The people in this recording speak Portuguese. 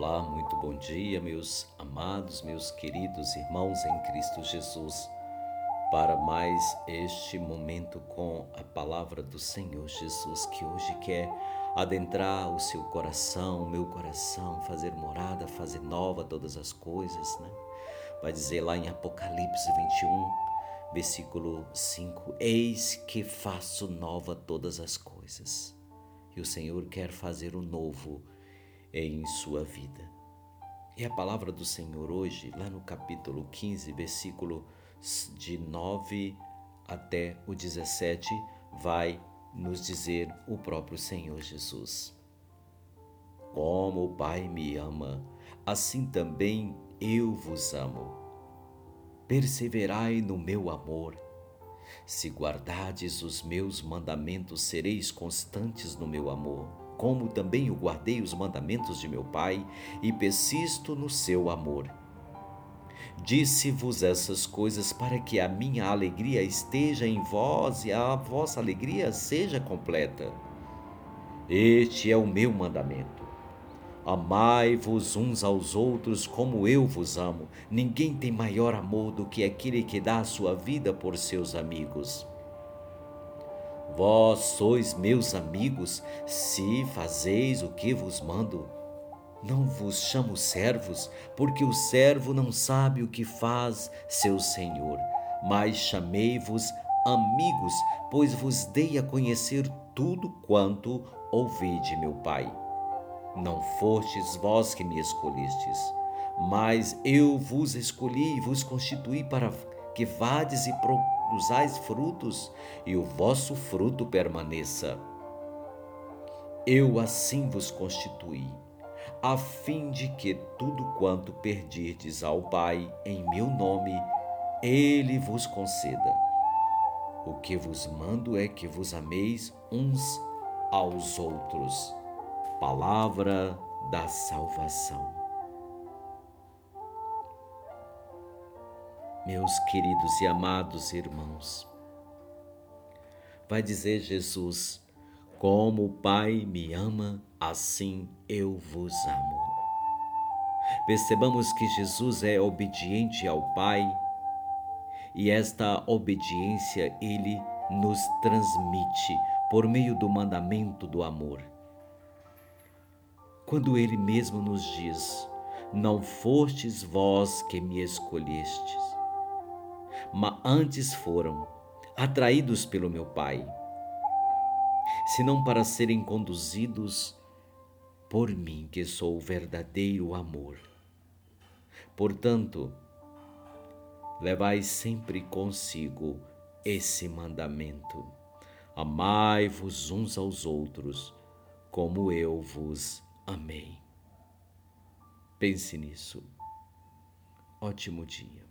Olá, muito bom dia, meus amados, meus queridos irmãos em Cristo Jesus, para mais este momento com a palavra do Senhor Jesus, que hoje quer adentrar o seu coração, o meu coração, fazer morada, fazer nova todas as coisas, né? Vai dizer lá em Apocalipse 21, versículo 5: Eis que faço nova todas as coisas. E o Senhor quer fazer o novo em sua vida. E a palavra do Senhor hoje, lá no capítulo 15, versículo de 9 até o 17, vai nos dizer o próprio Senhor Jesus. Como o Pai me ama, assim também eu vos amo. Perseverai no meu amor. Se guardardes os meus mandamentos, sereis constantes no meu amor como também eu guardei os mandamentos de meu Pai e persisto no seu amor. Disse-vos essas coisas para que a minha alegria esteja em vós e a vossa alegria seja completa. Este é o meu mandamento. Amai-vos uns aos outros como eu vos amo. Ninguém tem maior amor do que aquele que dá a sua vida por seus amigos. Vós sois meus amigos, se fazeis o que vos mando. Não vos chamo servos, porque o servo não sabe o que faz seu senhor, mas chamei-vos amigos, pois vos dei a conhecer tudo quanto ouvi de meu Pai. Não fostes vós que me escolhestes, mas eu vos escolhi e vos constituí para que vades e produzais frutos e o vosso fruto permaneça. Eu assim vos constituí, a fim de que tudo quanto perdirdes ao Pai em meu nome, ele vos conceda. O que vos mando é que vos ameis uns aos outros. Palavra da salvação. Meus queridos e amados irmãos. Vai dizer Jesus: Como o Pai me ama, assim eu vos amo. Percebamos que Jesus é obediente ao Pai e esta obediência ele nos transmite por meio do mandamento do amor. Quando ele mesmo nos diz: Não fostes vós que me escolhestes, mas antes foram atraídos pelo meu Pai, senão para serem conduzidos por mim, que sou o verdadeiro amor. Portanto, levai sempre consigo esse mandamento: amai-vos uns aos outros, como eu vos amei. Pense nisso. Ótimo dia.